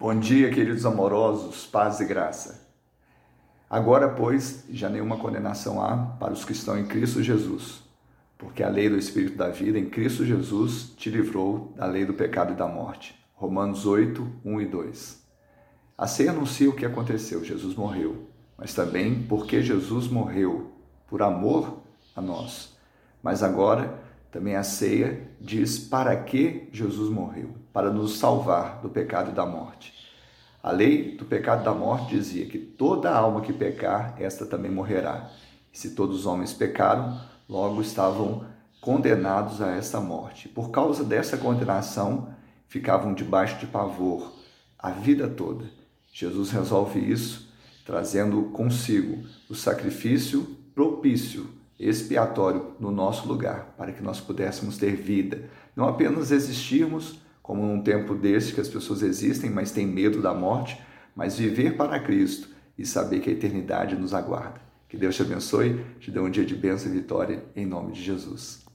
Bom dia, queridos amorosos, paz e graça. Agora, pois, já nenhuma condenação há para os que estão em Cristo Jesus, porque a lei do Espírito da vida em Cristo Jesus te livrou da lei do pecado e da morte. Romanos 8, 1 e 2. A ceia anuncia o que aconteceu: Jesus morreu, mas também porque Jesus morreu por amor a nós. Mas agora, também a ceia diz para que Jesus morreu para nos salvar do pecado e da morte. A lei do pecado e da morte dizia que toda alma que pecar, esta também morrerá. E se todos os homens pecaram, logo estavam condenados a esta morte. Por causa dessa condenação, ficavam debaixo de pavor a vida toda. Jesus resolve isso, trazendo consigo o sacrifício propício expiatório no nosso lugar, para que nós pudéssemos ter vida, não apenas existirmos como num tempo deste que as pessoas existem, mas têm medo da morte, mas viver para Cristo e saber que a eternidade nos aguarda. Que Deus te abençoe, te dê um dia de bênção e vitória, em nome de Jesus.